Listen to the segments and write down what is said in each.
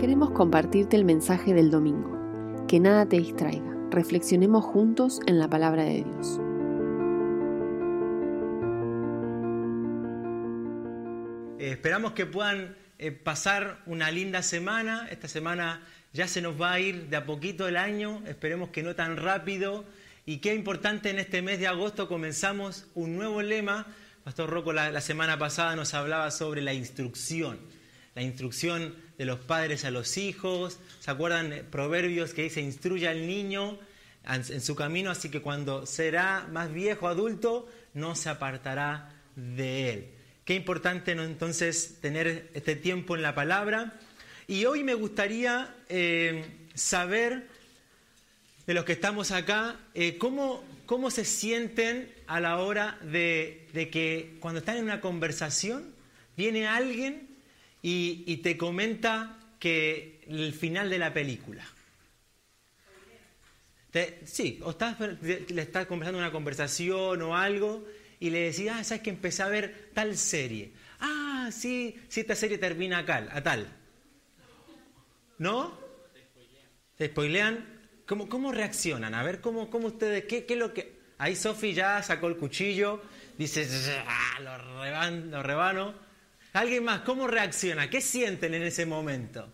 Queremos compartirte el mensaje del domingo. Que nada te distraiga. Reflexionemos juntos en la palabra de Dios. Eh, esperamos que puedan eh, pasar una linda semana. Esta semana ya se nos va a ir de a poquito el año. Esperemos que no tan rápido. Y qué importante en este mes de agosto comenzamos un nuevo lema. Pastor Rocco la, la semana pasada nos hablaba sobre la instrucción. La instrucción de los padres a los hijos. ¿Se acuerdan proverbios que dice instruye al niño en su camino, así que cuando será más viejo, adulto, no se apartará de él? Qué importante ¿no? entonces tener este tiempo en la palabra. Y hoy me gustaría eh, saber de los que estamos acá, eh, cómo, cómo se sienten a la hora de, de que cuando están en una conversación, viene alguien y, te comenta que el final de la película. sí, o estás, le estás conversando una conversación o algo y le decís, ah, sabes que empecé a ver tal serie. Ah, sí, sí, esta serie termina acá, a tal. ¿No? ¿Te spoilean? ¿Cómo, cómo reaccionan? A ver, ¿cómo, cómo ustedes, qué, qué lo que... Ahí Sofi ya sacó el cuchillo, dice, ah, lo, lo rebano. ¿Alguien más? ¿Cómo reacciona? ¿Qué sienten en ese momento?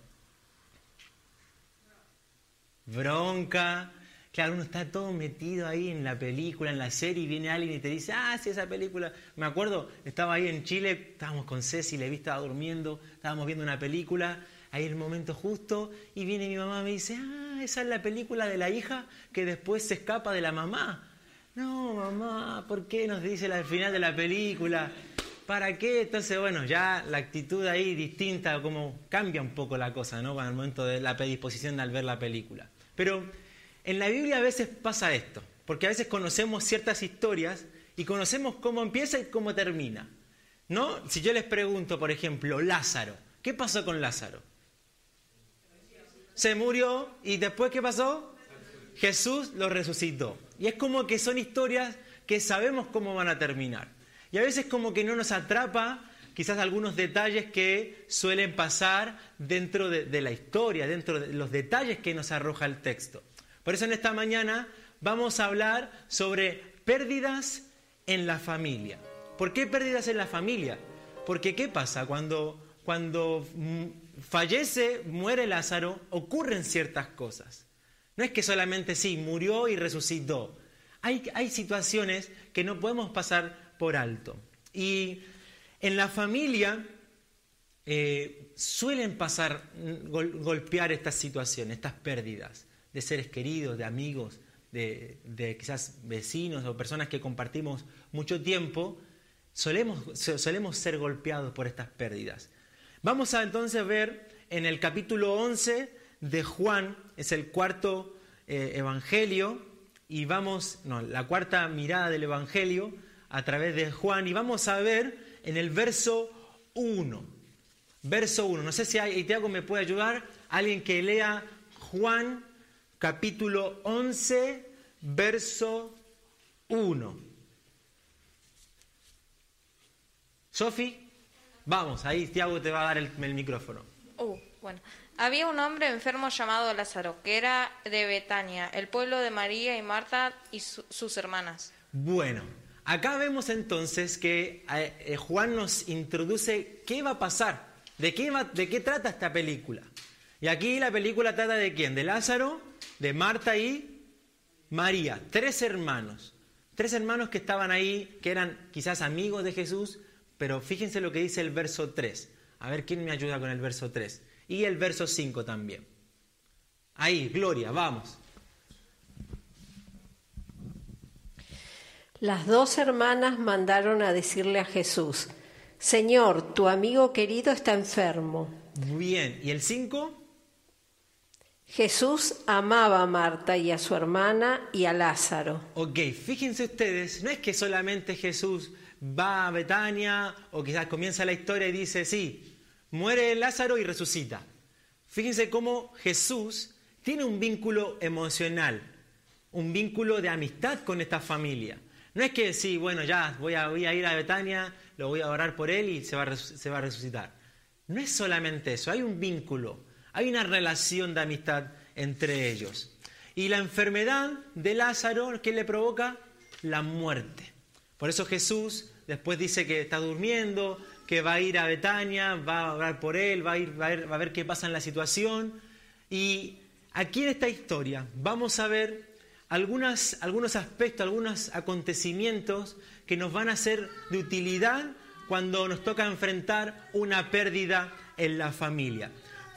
Bronca. Claro, uno está todo metido ahí en la película, en la serie, y viene alguien y te dice, ah, sí, esa película. Me acuerdo, estaba ahí en Chile, estábamos con Ceci, le vi, estaba durmiendo, estábamos viendo una película, ahí el momento justo, y viene mi mamá y me dice, ah, esa es la película de la hija que después se escapa de la mamá. No, mamá, ¿por qué nos dice al final de la película? ¿Para qué? Entonces, bueno, ya la actitud ahí distinta, como cambia un poco la cosa, ¿no? Para el momento de la predisposición al ver la película. Pero en la Biblia a veces pasa esto, porque a veces conocemos ciertas historias y conocemos cómo empieza y cómo termina. ¿No? Si yo les pregunto, por ejemplo, Lázaro, ¿qué pasó con Lázaro? Se murió y después ¿qué pasó? Jesús lo resucitó. Y es como que son historias que sabemos cómo van a terminar. Y a veces como que no nos atrapa quizás algunos detalles que suelen pasar dentro de, la historia, dentro de los detalles que nos arroja el texto. Por eso en esta mañana vamos a hablar sobre pérdidas en la familia. ¿Por qué pérdidas en la familia? Porque ¿qué pasa? Cuando, cuando fallece, muere Lázaro, ocurren ciertas cosas. No es que solamente sí, murió y resucitó. Hay, hay situaciones que no podemos pasar por alto. Y en la familia eh, suelen pasar, mm, golpear estas situaciones, estas pérdidas de seres queridos, de amigos, de, quizás vecinos o personas que compartimos mucho tiempo, solemos, solemos ser golpeados por estas pérdidas. Vamos a entonces ver en el capítulo 11 de Juan, es el cuarto eh, evangelio, y vamos, no, la cuarta mirada del evangelio, a través de Juan y vamos a ver en el verso 1. Verso 1. No sé si hay, Tiago me puede ayudar, alguien que lea Juan capítulo 11, verso 1. Sofi, vamos, ahí Tiago te va a dar el, micrófono. Uh, bueno. Había un hombre enfermo llamado Lázaro, que era de Betania, el pueblo de María y Marta y sus hermanas. Bueno, Acá vemos entonces que eh, eh, Juan nos introduce qué va a pasar, de qué, de qué trata esta película. Y aquí la película trata de quién, de Lázaro, de Marta y María, tres hermanos. Tres hermanos que estaban ahí, que eran quizás amigos de Jesús, pero fíjense lo que dice el verso 3. A ver quién me ayuda con el verso 3. Y el verso 5 también. Ahí, Gloria, vamos. Las dos hermanas mandaron a decirle a Jesús, Señor, tu amigo querido está enfermo. Bien, ¿y el 5? Jesús amaba a Marta y a su hermana y a Lázaro. Ok, fíjense ustedes, no es que solamente Jesús va a Betania o quizás comienza la historia y dice, sí, muere Lázaro y resucita. Fíjense cómo Jesús tiene un vínculo emocional, un vínculo de amistad con esta familia. No es que sí, bueno, ya voy a, ir a Betania, lo voy a orar por él y se va, a, resucitar. No es solamente eso, hay un vínculo, Hay una relación de amistad entre ellos. Y la enfermedad de Lázaro, ¿qué le provoca? La muerte. Por eso Jesús después dice que está durmiendo, que va a ir a Betania, va a orar por él, va a, ir, va a, ver, qué pasa en la situación. Y aquí en esta historia vamos a ver algunas, algunos aspectos, algunos acontecimientos que nos van a ser de utilidad cuando nos toca enfrentar una pérdida en la familia.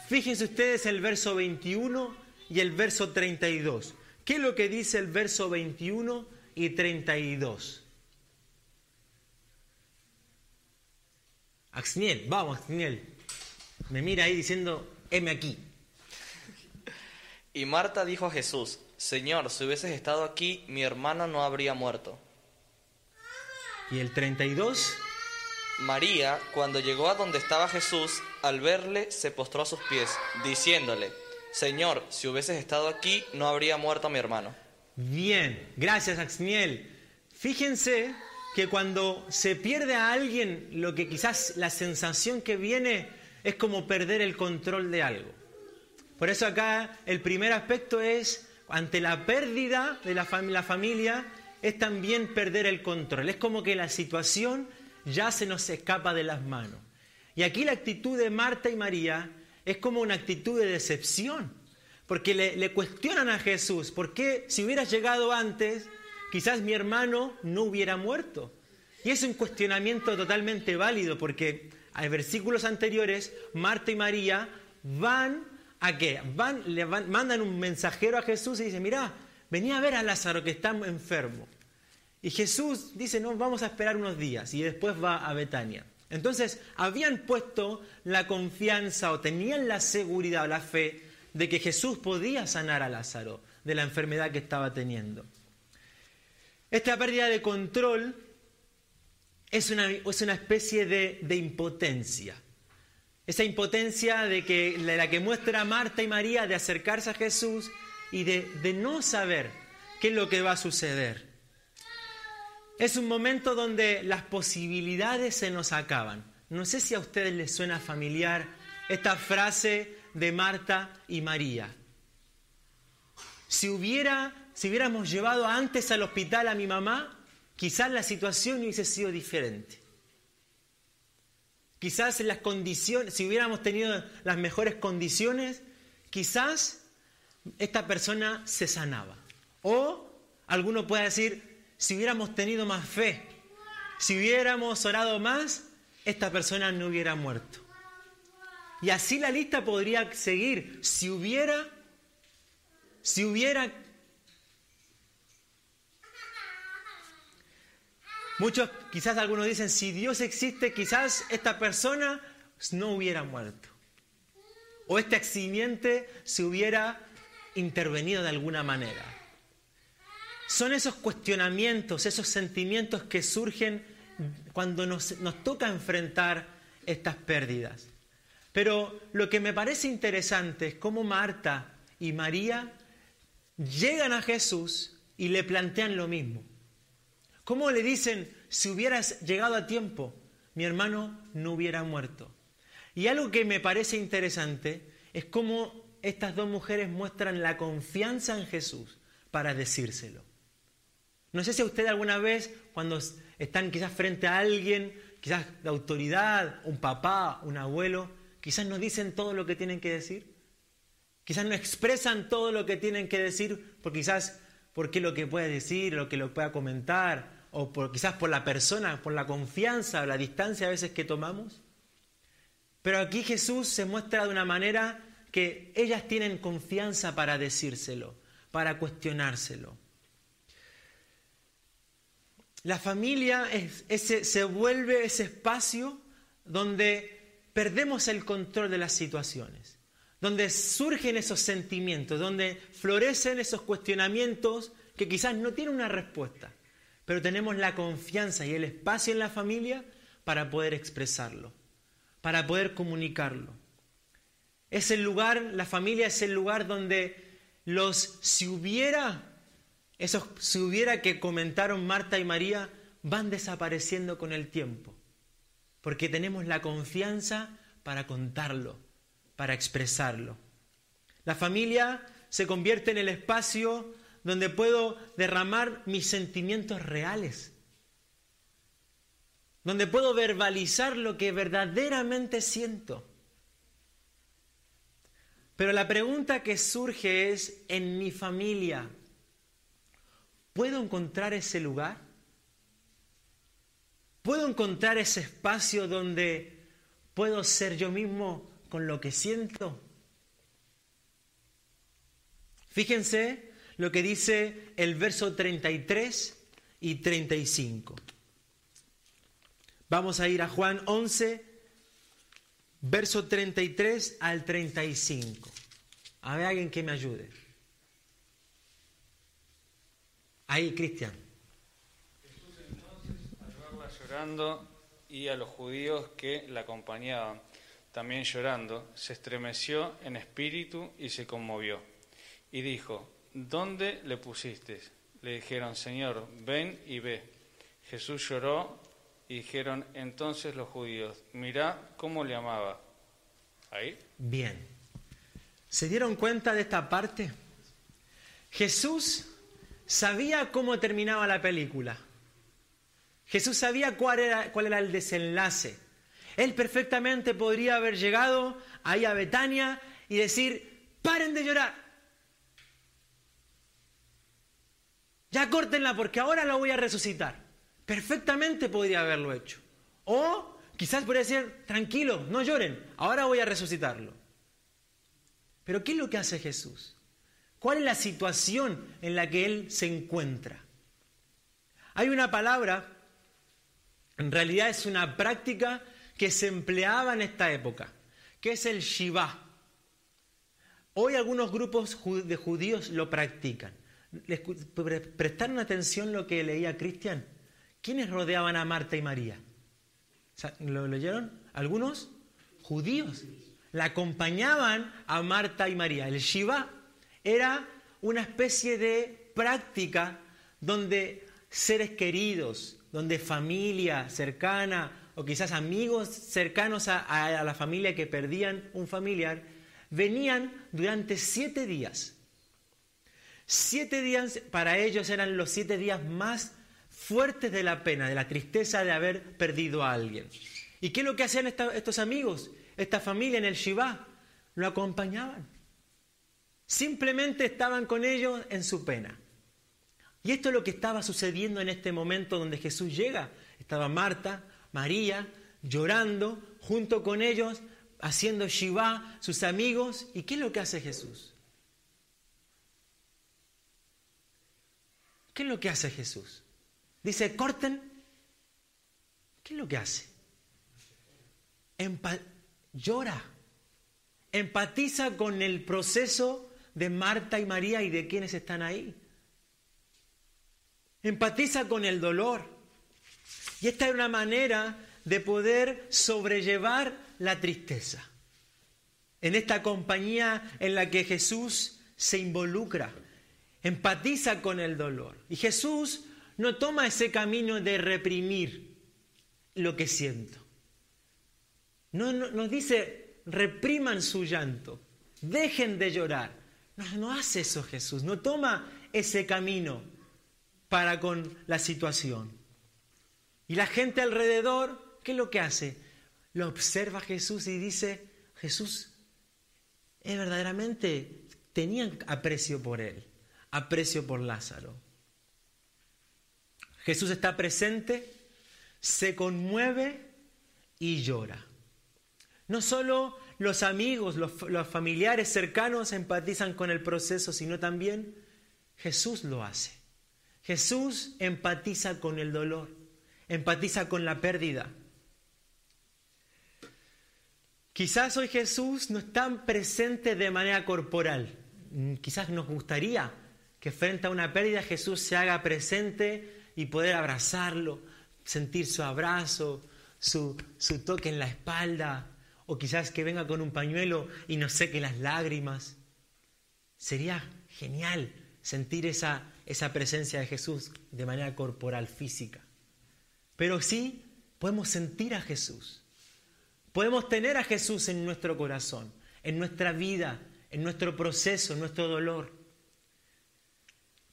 Fíjense ustedes el verso 21 y el verso 32. ¿Qué es lo que dice el verso 21 y 32? Axniel, vamos, Axniel. Me mira ahí diciendo, heme aquí. Y Marta dijo a Jesús, Señor, si hubieses estado aquí, mi hermano no habría muerto. ¿Y el 32? María, cuando llegó a donde estaba Jesús, al verle, se postró a sus pies, diciéndole, Señor, si hubieses estado aquí, no habría muerto mi hermano. Bien, gracias Axniel. Fíjense que cuando se pierde a alguien, lo que quizás la sensación que viene es como perder el control de algo. Por eso acá el primer aspecto es, ante la pérdida de la, la familia, es también perder el control. Es como que la situación ya se nos escapa de las manos. Y aquí la actitud de Marta y María es como una actitud de decepción, porque le, cuestionan a Jesús, ¿por qué si hubieras llegado antes, quizás mi hermano no hubiera muerto. Y es un cuestionamiento totalmente válido porque en versículos anteriores Marta y María van a qué? Van, le mandan un mensajero a Jesús y dicen, mira, venía a ver a Lázaro que está enfermo. Y Jesús dice, no, vamos a esperar unos días y después va a Betania. Entonces, habían puesto la confianza o tenían la seguridad o la fe de que Jesús podía sanar a Lázaro de la enfermedad que estaba teniendo. Esta pérdida de control es una, es una especie de, impotencia. Esa impotencia de, que, la que muestra Marta y María de acercarse a Jesús y de, de no saber qué es lo que va a suceder. Es un momento donde las posibilidades se nos acaban. No sé si a ustedes les suena familiar esta frase de Marta y María. Si hubiera si hubiéramos llevado antes al hospital a mi mamá, quizás la situación hubiese sido diferente. Quizás las condiciones, si hubiéramos tenido las mejores condiciones, quizás esta persona se sanaba. O alguno puede decir, si hubiéramos tenido más fe, si hubiéramos orado más, esta persona no hubiera muerto. Y así la lista podría seguir. Si hubiera, si hubiera Muchos, quizás algunos dicen, si Dios existe, quizás esta persona no hubiera muerto. O este accidente se hubiera intervenido de alguna manera. Son esos cuestionamientos, esos sentimientos que surgen cuando nos, nos toca enfrentar estas pérdidas. Pero lo que me parece interesante es cómo Marta y María llegan a Jesús y le plantean lo mismo. ¿Cómo le dicen, si hubieras llegado a tiempo, mi hermano no hubiera muerto? Y algo que me parece interesante es cómo estas dos mujeres muestran la confianza en Jesús para decírselo. No sé si a usted alguna vez, cuando están quizás frente a alguien, quizás de autoridad, un papá, un abuelo, quizás no dicen todo lo que tienen que decir. Quizás no expresan todo lo que tienen que decir, por quizás porque lo que puede decir, lo que lo pueda comentar, o por, quizás por la persona, por la confianza, la distancia a veces que tomamos. Pero aquí Jesús se muestra de una manera que ellas tienen confianza para decírselo, para cuestionárselo. La familia se vuelve ese espacio donde perdemos el control de las situaciones, donde surgen esos sentimientos, donde florecen esos cuestionamientos que quizás no tienen una respuesta pero tenemos la confianza y el espacio en la familia para poder expresarlo, para poder comunicarlo. Es el lugar, la familia es el lugar donde los si hubiera, esos si hubiera que comentaron Marta y María, van desapareciendo con el tiempo, porque tenemos la confianza para contarlo, para expresarlo. La familia se convierte en el espacio donde puedo derramar mis sentimientos reales, donde puedo verbalizar lo que verdaderamente siento. Pero la pregunta que surge es, en mi familia, ¿puedo encontrar ese lugar? ¿Puedo encontrar ese espacio donde puedo ser yo mismo con lo que siento? Fíjense lo que dice el verso 33 y 35. Vamos a ir a Juan 11, verso 33 al 35. A ver, alguien que me ayude. Ahí, Cristian. Jesús entonces, al verla llorando y a los judíos que la acompañaban, también llorando, se estremeció en espíritu y se conmovió. Y dijo, ¿dónde le pusiste? Le dijeron, Señor, ven y ve. Jesús lloró y dijeron entonces los judíos, mirá cómo le amaba. ¿Ahí? Bien. ¿Se dieron cuenta de esta parte? Jesús sabía cómo terminaba la película. Jesús sabía cuál era, cuál era el desenlace. Él perfectamente podría haber llegado ahí a Betania y decir, paren de llorar. Ya córtenla porque ahora la voy a resucitar. Perfectamente podría haberlo hecho. O quizás podría decir, tranquilo, no lloren, ahora voy a resucitarlo. Pero ¿qué es lo que hace Jesús? ¿Cuál es la situación en la que Él se encuentra? Hay una palabra, en realidad es una práctica que se empleaba en esta época, que es el Shiva. Hoy algunos grupos de judíos lo practican. ¿Prestaron atención lo que leía Cristian? ¿Quiénes rodeaban a Marta y María? ¿Lo leyeron? ¿Algunos? Judíos. La acompañaban a Marta y María. El Shiva era una especie de práctica donde seres queridos, donde familia cercana o quizás amigos cercanos a, a la familia que perdían un familiar, venían durante siete días Siete días para ellos eran los siete días más fuertes de la pena, de la tristeza de haber perdido a alguien. ¿Y qué es lo que hacían estos amigos, esta familia en el Shiva? Lo acompañaban. Simplemente estaban con ellos en su pena. Y esto es lo que estaba sucediendo en este momento donde Jesús llega. Estaba Marta, María, llorando junto con ellos, haciendo Shiva, sus amigos. ¿Y qué es lo que hace Jesús? ¿Qué es lo que hace Jesús? Dice, corten. ¿Qué es lo que hace? llora. Empatiza con el proceso de Marta y María y de quienes están ahí. Empatiza con el dolor. Y esta es una manera de poder sobrellevar la tristeza. En esta compañía en la que Jesús se involucra empatiza con el dolor. Y Jesús no toma ese camino de reprimir lo que siento. No, nos dice, repriman su llanto, dejen de llorar. No, no hace eso Jesús, no toma ese camino para con la situación. Y la gente alrededor, ¿qué es lo que hace? Lo observa Jesús y dice, Jesús, es verdaderamente, tenían aprecio por él aprecio por Lázaro. Jesús está presente, se conmueve y llora. No solo los amigos, los, los, familiares cercanos empatizan con el proceso, sino también Jesús lo hace. Jesús empatiza con el dolor, empatiza con la pérdida. Quizás hoy Jesús no está presente de manera corporal. Quizás nos gustaría que frente a una pérdida Jesús se haga presente y poder abrazarlo, sentir su abrazo, su, toque en la espalda, o quizás que venga con un pañuelo y nos seque las lágrimas. Sería genial sentir esa, esa presencia de Jesús de manera corporal, física. Pero sí podemos sentir a Jesús. Podemos tener a Jesús en nuestro corazón, en nuestra vida, en nuestro proceso, en nuestro dolor.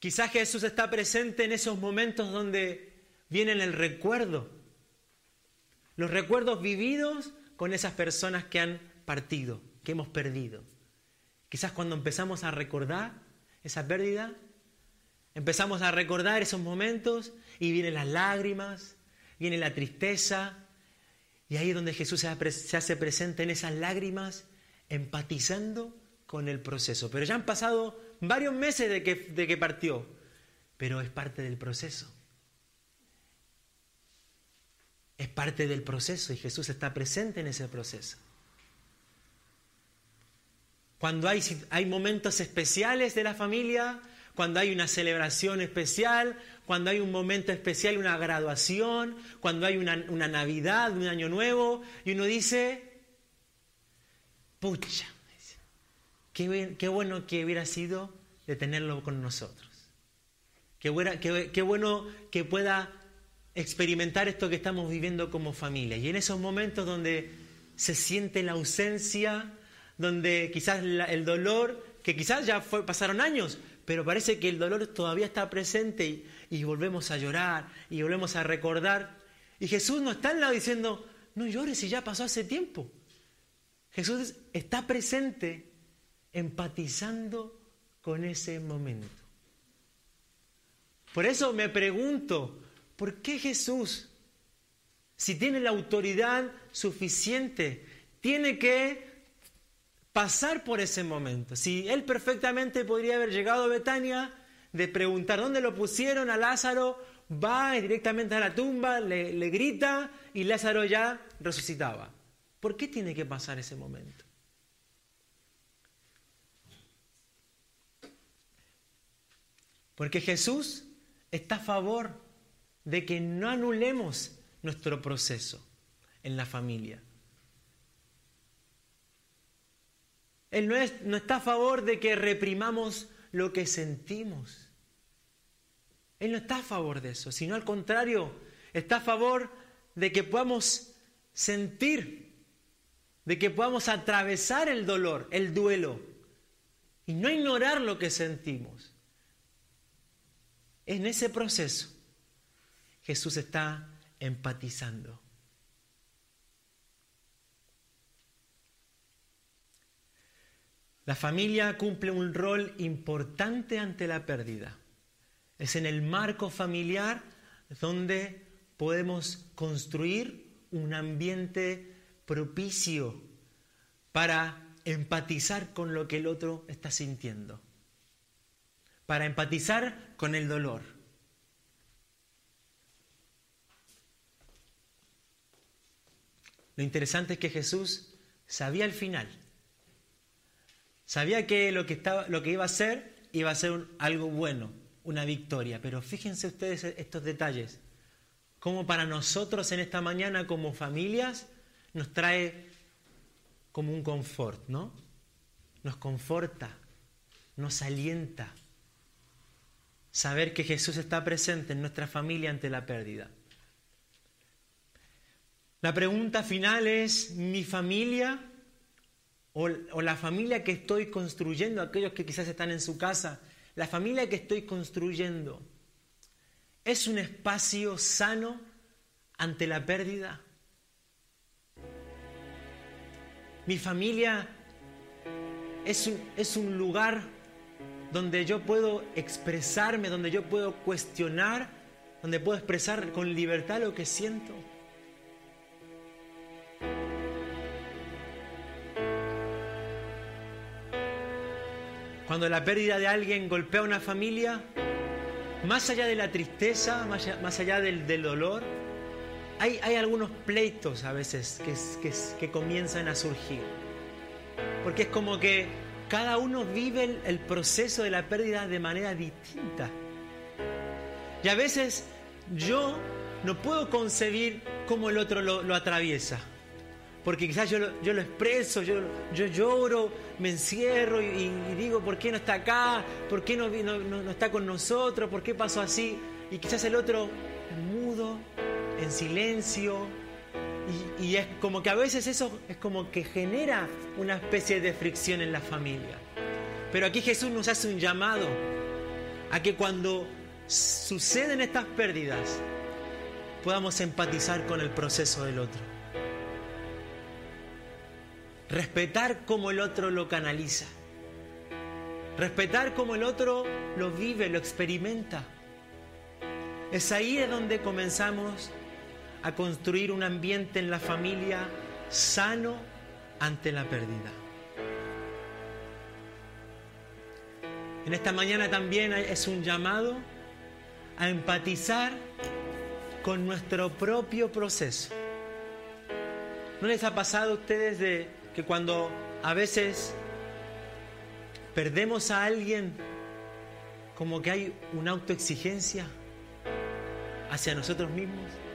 Quizás Jesús está presente en esos momentos donde viene el recuerdo, los recuerdos vividos con esas personas que han partido, que hemos perdido. Quizás cuando empezamos a recordar esa pérdida, empezamos a recordar esos momentos y vienen las lágrimas, viene la tristeza, y ahí es donde Jesús se hace presente en esas lágrimas, empatizando con el proceso. Pero ya han pasado varios meses de que, de que partió, pero es parte del proceso. Es parte del proceso y Jesús está presente en ese proceso. Cuando hay, hay momentos especiales de la familia, cuando hay una celebración especial, cuando hay un momento especial, una graduación, cuando hay una, Navidad, un año nuevo, y uno dice, pucha, qué, qué bueno que hubiera sido de tenerlo con nosotros. Qué, bueno que pueda experimentar esto que estamos viviendo como familia. Y en esos momentos donde se siente la ausencia, donde quizás el dolor, que quizás ya pasaron años, pero parece que el dolor todavía está presente y, volvemos a llorar y volvemos a recordar. Y Jesús no está al lado diciendo, no llores si ya pasó hace tiempo. Jesús está presente empatizando con ese momento. Por eso me pregunto, ¿por qué Jesús, si tiene la autoridad suficiente, tiene que pasar por ese momento. Si él perfectamente podría haber llegado a Betania, de preguntar dónde lo pusieron a Lázaro, va directamente a la tumba, le, le grita y Lázaro ya resucitaba. ¿Por qué tiene que pasar ese momento? Porque Jesús está a favor de que no anulemos nuestro proceso en la familia. Él no, está a favor de que reprimamos lo que sentimos. Él no está a favor de eso, sino al contrario, está a favor de que podamos sentir, de que podamos atravesar el dolor, el duelo, y no ignorar lo que sentimos. En ese proceso, Jesús está empatizando. La familia cumple un rol importante ante la pérdida. Es en el marco familiar donde podemos construir un ambiente propicio para empatizar con lo que el otro está sintiendo, para empatizar con el dolor. Lo interesante es que Jesús sabía el final Sabía que lo que, estaba, lo que iba a hacer iba a ser algo bueno, una victoria. Pero fíjense ustedes estos detalles. Como para nosotros en esta mañana como familias nos trae como un confort, ¿no? Nos conforta, nos alienta. Saber que Jesús está presente en nuestra familia ante la pérdida. La pregunta final es, ¿mi familia o, la familia que estoy construyendo, aquellos que quizás están en su casa, la familia que estoy construyendo, ¿es un espacio sano ante la pérdida? Mi familia es un, es un lugar donde yo puedo expresarme, donde yo puedo cuestionar, donde puedo expresar con libertad lo que siento. Cuando la pérdida de alguien golpea a una familia, más allá de la tristeza, más allá, del, dolor, hay, algunos pleitos a veces que, que, comienzan a surgir. Porque es como que cada uno vive el, proceso de la pérdida de manera distinta. Y a veces yo no puedo concebir cómo el otro lo atraviesa porque quizás yo lo, yo lo expreso, yo, yo, lloro, me encierro y, digo, ¿por qué no está acá? ¿Por qué no, no, está con nosotros? ¿Por qué pasó así? Y quizás el otro mudo, en silencio, y, es como que a veces eso es como que genera una especie de fricción en la familia. Pero aquí Jesús nos hace un llamado a que cuando suceden estas pérdidas podamos empatizar con el proceso del otro. Respetar cómo el otro lo canaliza. Respetar cómo el otro lo vive, lo experimenta. Es ahí es donde comenzamos a construir un ambiente en la familia sano ante la pérdida. En esta mañana también es un llamado a empatizar con nuestro propio proceso. ¿No les ha pasado a ustedes de que cuando a veces perdemos a alguien, como que hay una autoexigencia hacia nosotros mismos?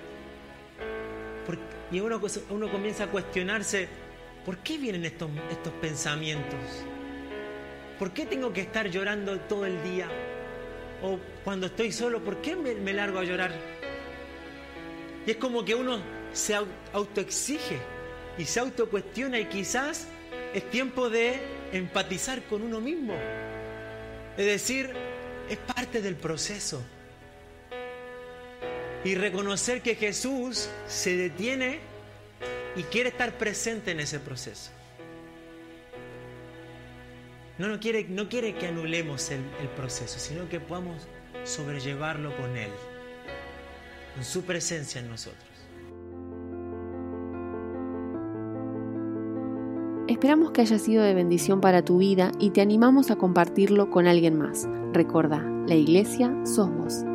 Y uno, uno comienza a cuestionarse, ¿por qué vienen estos, estos pensamientos? ¿Por qué tengo que estar llorando todo el día? O cuando estoy solo, ¿por qué me, largo a llorar? Y es como que uno se autoexige y se autocuestiona y quizás es tiempo de empatizar con uno mismo. Es decir, es parte del proceso. Y reconocer que Jesús se detiene y quiere estar presente en ese proceso. No, no, quiere, no quiere que anulemos el, el proceso, sino que podamos sobrellevarlo con Él, con su presencia en nosotros. Esperamos que haya sido de bendición para tu vida y te animamos a compartirlo con alguien más. Recuerda, la iglesia sos vos.